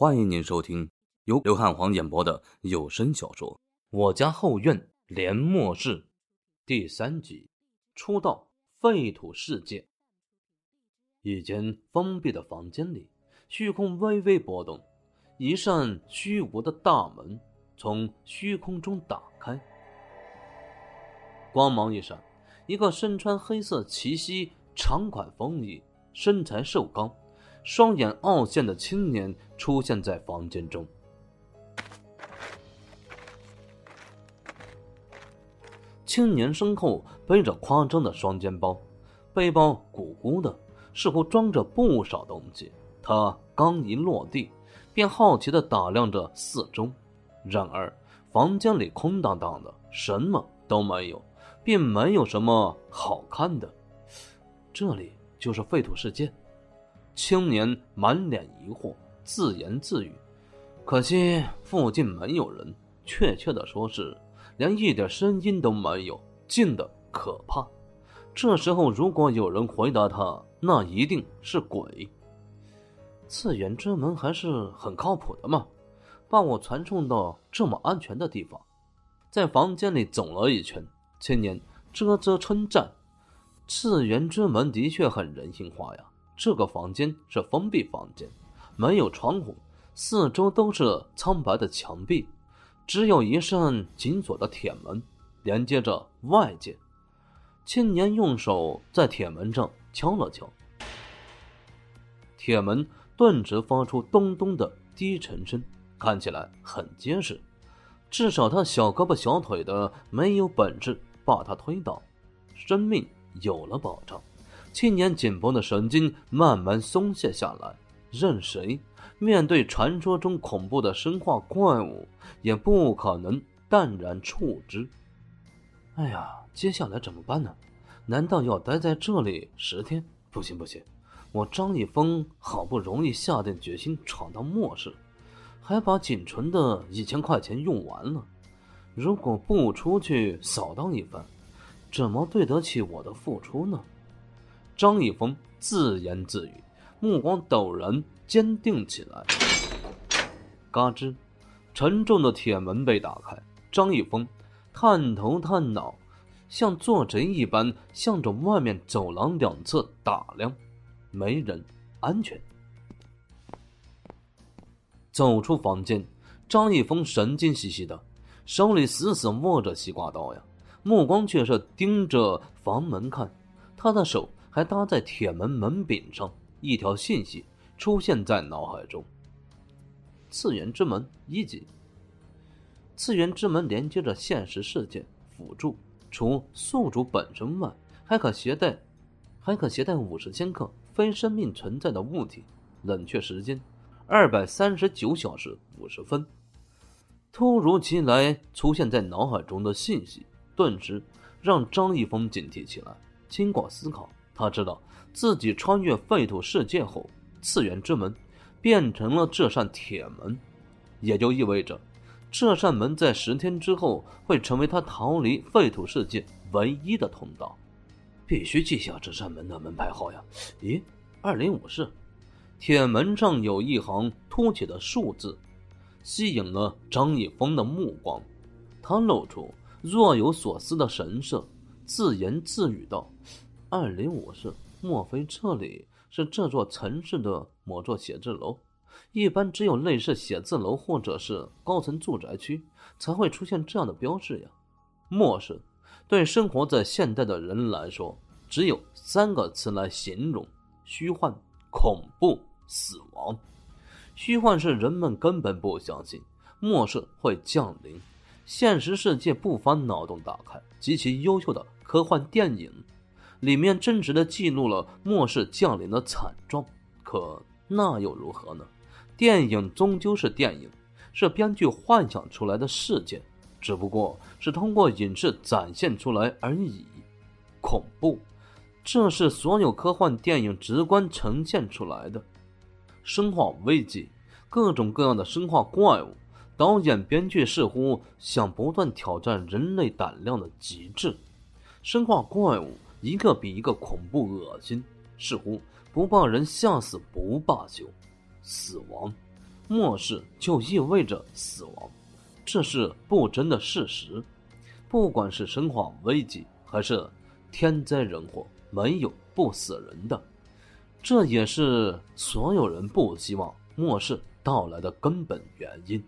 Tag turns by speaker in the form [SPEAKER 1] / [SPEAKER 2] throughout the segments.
[SPEAKER 1] 欢迎您收听由刘汉皇演播的有声小说《我家后院连末世》第三集。出道废土世界。一间封闭的房间里，虚空微微波动，一扇虚无的大门从虚空中打开，光芒一闪，一个身穿黑色齐膝长款风衣、身材瘦高。双眼凹陷的青年出现在房间中。青年身后背着夸张的双肩包，背包鼓鼓的，似乎装着不少东西。他刚一落地，便好奇的打量着四周。然而，房间里空荡荡的，什么都没有，并没有什么好看的。这里就是废土世界。青年满脸疑惑，自言自语：“可惜附近没有人，确切的说是连一点声音都没有，静的可怕。这时候如果有人回答他，那一定是鬼。次元之门还是很靠谱的嘛，把我传送到这么安全的地方。”在房间里走了一圈，青年啧啧称赞：“次元之门的确很人性化呀。”这个房间是封闭房间，没有窗户，四周都是苍白的墙壁，只有一扇紧锁的铁门连接着外界。青年用手在铁门上敲了敲，铁门顿时发出咚咚的低沉声，看起来很结实，至少他小胳膊小腿的没有本事把它推倒，生命有了保障。青年紧绷的神经慢慢松懈下来，任谁面对传说中恐怖的生化怪物，也不可能淡然处之。哎呀，接下来怎么办呢？难道要待在这里十天？不行不行，我张一峰好不容易下定决心闯到末世，还把仅存的一千块钱用完了。如果不出去扫荡一番，怎么对得起我的付出呢？张一峰自言自语，目光陡然坚定起来。嘎吱，沉重的铁门被打开。张一峰探头探脑，像做贼一般向着外面走廊两侧打量，没人，安全。走出房间，张一峰神经兮兮的，手里死死握着西瓜刀呀，目光却是盯着房门看。他的手。还搭在铁门门柄上，一条信息出现在脑海中：“次元之门一级。次元之门连接着现实世界，辅助除宿主本身外，还可携带，还可携带五十千克非生命存在的物体，冷却时间二百三十九小时五十分。”突如其来出现在脑海中的信息，顿时让张一峰警惕起来。经过思考。他知道自己穿越废土世界后，次元之门变成了这扇铁门，也就意味着这扇门在十天之后会成为他逃离废土世界唯一的通道。必须记下这扇门的门牌号呀！咦，二零五室，铁门上有一行凸起的数字，吸引了张一峰的目光。他露出若有所思的神色，自言自语道。二零五室，莫非这里是这座城市的某座写字楼？一般只有类似写字楼或者是高层住宅区才会出现这样的标志呀。末世对生活在现代的人来说，只有三个词来形容：虚幻、恐怖、死亡。虚幻是人们根本不相信末世会降临，现实世界不乏脑洞大开、极其优秀的科幻电影。里面真实的记录了末世降临的惨状，可那又如何呢？电影终究是电影，是编剧幻想出来的世界，只不过是通过影视展现出来而已。恐怖，这是所有科幻电影直观呈现出来的。生化危机，各种各样的生化怪物，导演编剧似乎想不断挑战人类胆量的极致。生化怪物。一个比一个恐怖恶心，似乎不把人吓死不罢休。死亡，末世就意味着死亡，这是不争的事实。不管是生化危机还是天灾人祸，没有不死人的。这也是所有人不希望末世到来的根本原因，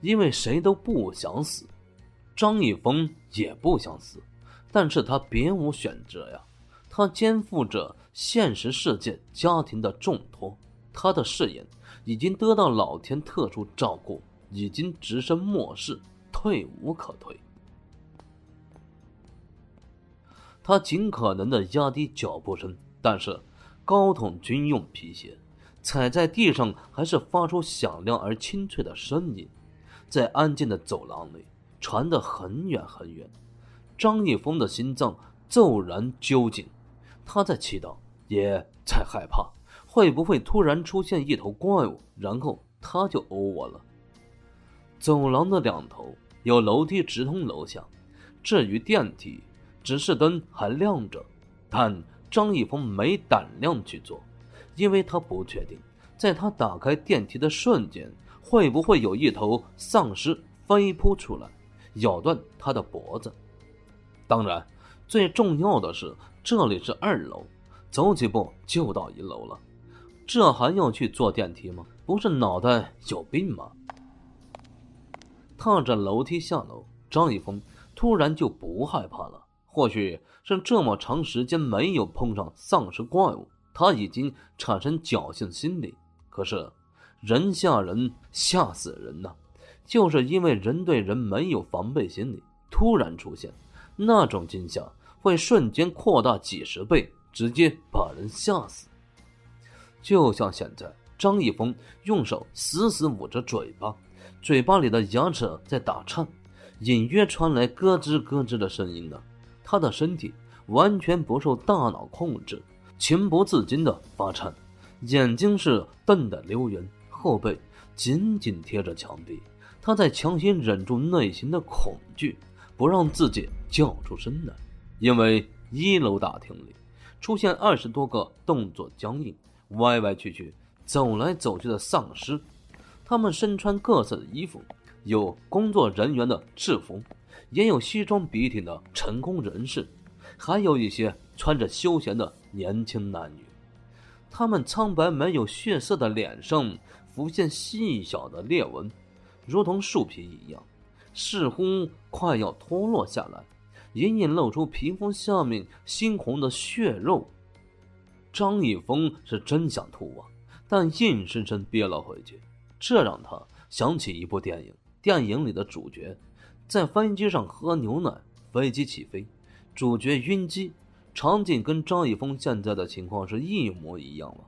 [SPEAKER 1] 因为谁都不想死。张一峰也不想死，但是他别无选择呀。他肩负着现实世界家庭的重托，他的誓言已经得到老天特殊照顾，已经直升末世，退无可退。他尽可能的压低脚步声，但是。高筒军用皮鞋踩在地上，还是发出响亮而清脆的声音，在安静的走廊里传得很远很远。张一峰的心脏骤然揪紧，他在祈祷，也在害怕，会不会突然出现一头怪物，然后他就欧我了。走廊的两头有楼梯直通楼下，至于电梯，指示灯还亮着，但。张一峰没胆量去做，因为他不确定，在他打开电梯的瞬间，会不会有一头丧尸飞扑出来，咬断他的脖子。当然，最重要的是，这里是二楼，走几步就到一楼了，这还要去坐电梯吗？不是脑袋有病吗？踏着楼梯下楼，张一峰突然就不害怕了。或许是这么长时间没有碰上丧尸怪物，他已经产生侥幸心理。可是，人吓人吓死人呐！就是因为人对人没有防备心理，突然出现那种惊吓，会瞬间扩大几十倍，直接把人吓死。就像现在，张一峰用手死死捂着嘴巴，嘴巴里的牙齿在打颤，隐约传来咯吱咯吱的声音呢。他的身体完全不受大脑控制，情不自禁的发颤，眼睛是瞪得溜圆，后背紧紧贴着墙壁。他在强行忍住内心的恐惧，不让自己叫出声来。因为一楼大厅里出现二十多个动作僵硬、歪歪曲曲、走来走去的丧尸，他们身穿各色的衣服，有工作人员的制服。也有西装笔挺的成功人士，还有一些穿着休闲的年轻男女。他们苍白没有血色的脸上浮现细小的裂纹，如同树皮一样，似乎快要脱落下来，隐隐露出皮肤下面猩红的血肉。张一峰是真想吐啊，但硬生生憋了回去。这让他想起一部电影，电影里的主角。在飞机上喝牛奶，飞机起飞，主角晕机，场景跟张一峰现在的情况是一模一样了。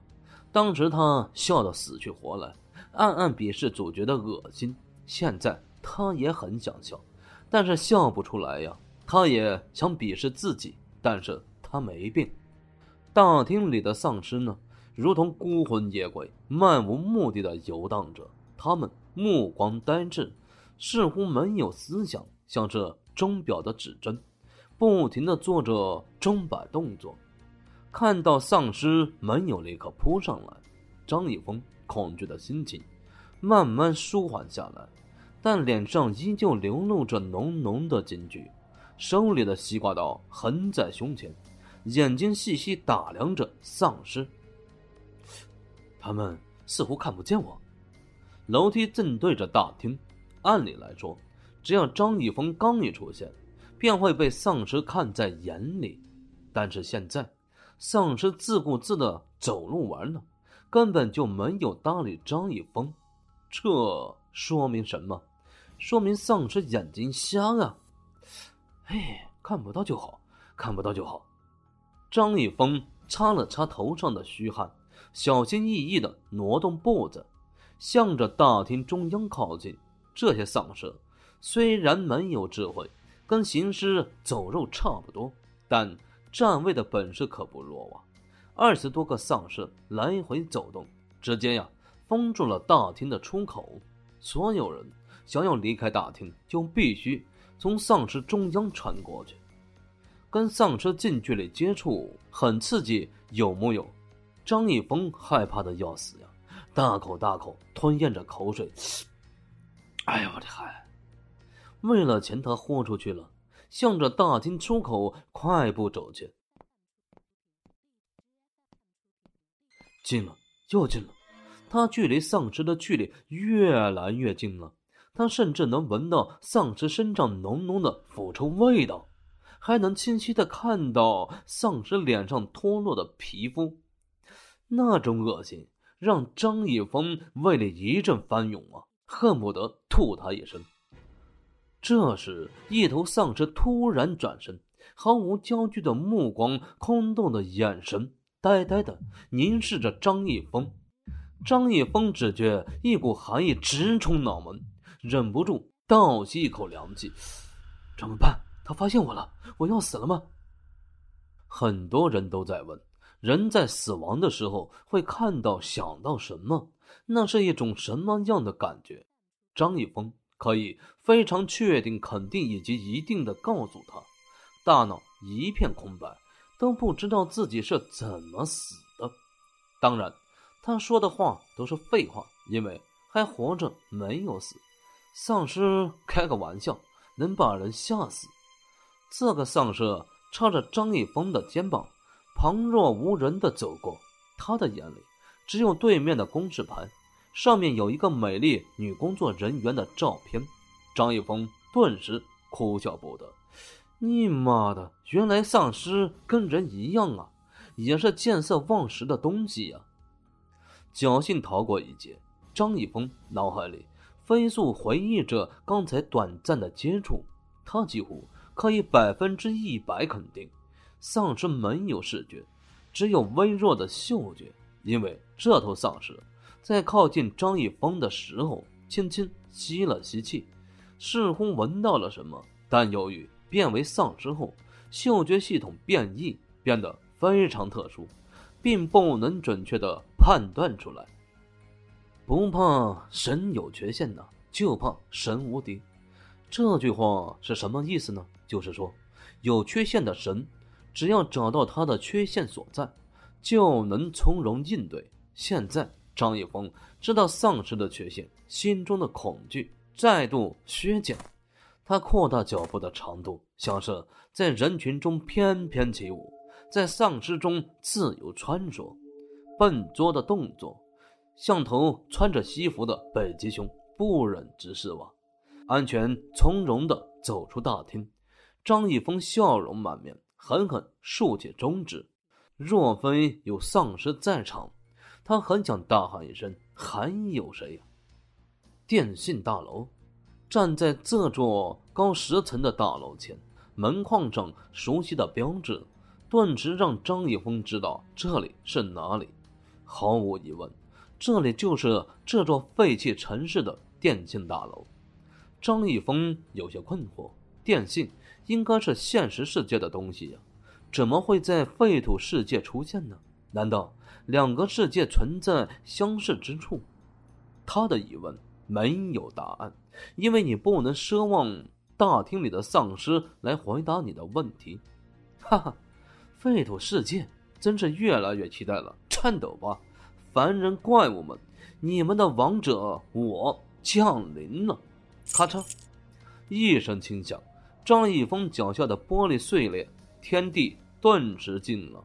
[SPEAKER 1] 当时他笑得死去活来，暗暗鄙视主角的恶心。现在他也很想笑，但是笑不出来呀。他也想鄙视自己，但是他没病。大厅里的丧尸呢，如同孤魂野鬼，漫无目的的游荡着，他们目光呆滞。似乎没有思想，像是钟表的指针，不停的做着钟摆动作。看到丧尸没有立刻扑上来，张一峰恐惧的心情慢慢舒缓下来，但脸上依旧流露着浓浓的惊惧，手里的西瓜刀横在胸前，眼睛细细打量着丧尸。他们似乎看不见我。楼梯正对着大厅。按理来说，只要张一峰刚一出现，便会被丧尸看在眼里。但是现在，丧尸自顾自的走路玩呢，根本就没有搭理张一峰。这说明什么？说明丧尸眼睛瞎啊！哎，看不到就好，看不到就好。张一峰擦了擦头上的虚汗，小心翼翼的挪动步子，向着大厅中央靠近。这些丧尸虽然没有智慧，跟行尸走肉差不多，但站位的本事可不弱啊！二十多个丧尸来回走动，直接呀封住了大厅的出口。所有人想要离开大厅，就必须从丧尸中央穿过去。跟丧尸近距离接触很刺激，有木有？张一峰害怕的要死呀！大口大口吞咽着口水。哎呀，我的嗨！为了钱，他豁出去了，向着大厅出口快步走去。近了，又近了，他距离丧尸的距离越来越近了。他甚至能闻到丧尸身上浓浓的腐臭味道，还能清晰的看到丧尸脸上脱落的皮肤。那种恶心让张一峰胃里一阵翻涌啊，恨不得吐他一身。这时，一头丧尸突然转身，毫无焦距的目光，空洞的眼神，呆呆的凝视着张一峰。张一峰只觉一股寒意直冲脑门。忍不住倒吸一口凉气，怎么办？他发现我了，我要死了吗？很多人都在问：人在死亡的时候会看到、想到什么？那是一种什么样的感觉？张一峰可以非常确定、肯定以及一定的告诉他，大脑一片空白，都不知道自己是怎么死的。当然，他说的话都是废话，因为还活着，没有死。丧尸开个玩笑，能把人吓死。这个丧尸插着张一峰的肩膀，旁若无人的走过。他的眼里只有对面的公示牌，上面有一个美丽女工作人员的照片。张一峰顿时哭笑不得：“你妈的，原来丧尸跟人一样啊，也是见色忘食的东西呀！”侥幸逃过一劫，张一峰脑海里。飞速回忆着刚才短暂的接触，他几乎可以百分之一百肯定，丧尸没有视觉，只有微弱的嗅觉。因为这头丧尸在靠近张一峰的时候，轻轻吸了吸气，似乎闻到了什么。但由于变为丧尸后，嗅觉系统变异，变得非常特殊，并不能准确的判断出来。不怕神有缺陷呢，就怕神无敌。这句话是什么意思呢？就是说，有缺陷的神，只要找到他的缺陷所在，就能从容应对。现在张一峰知道丧尸的缺陷，心中的恐惧再度削减。他扩大脚步的长度，像是在人群中翩翩起舞，在丧尸中自由穿梭，笨拙的动作。像头穿着西服的北极熊，不忍直视我，安全从容地走出大厅。张一峰笑容满面，狠狠竖起中指。若非有丧尸在场，他很想大喊一声：“还有谁？”电信大楼，站在这座高十层的大楼前，门框上熟悉的标志，顿时让张一峰知道这里是哪里。毫无疑问。这里就是这座废弃城市的电信大楼。张一峰有些困惑：电信应该是现实世界的东西呀，怎么会在废土世界出现呢？难道两个世界存在相似之处？他的疑问没有答案，因为你不能奢望大厅里的丧尸来回答你的问题。哈哈，废土世界真是越来越期待了，颤抖吧！凡人怪物们，你们的王者我降临了！咔嚓，一声轻响，张一峰脚下的玻璃碎裂，天地顿时静了。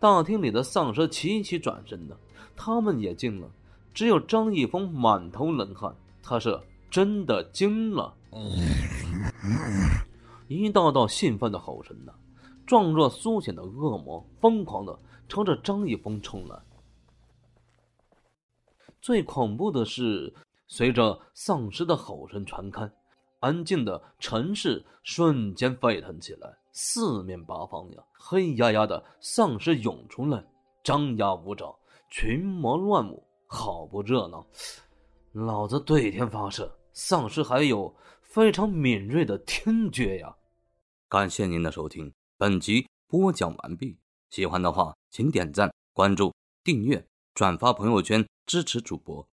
[SPEAKER 1] 大厅里的丧尸齐齐转身的，他们也静了。只有张一峰满头冷汗，他是真的惊了。一道道兴奋的吼声呢，状若苏醒的恶魔，疯狂的朝着张一峰冲来。最恐怖的是，随着丧尸的吼声传开，安静的城市瞬间沸腾起来。四面八方呀，黑压压的丧尸涌出来，张牙舞爪，群魔乱舞，好不热闹。老子对天发誓，丧尸还有非常敏锐的听觉呀！感谢您的收听，本集播讲完毕。喜欢的话，请点赞、关注、订阅、转发朋友圈。支持主播。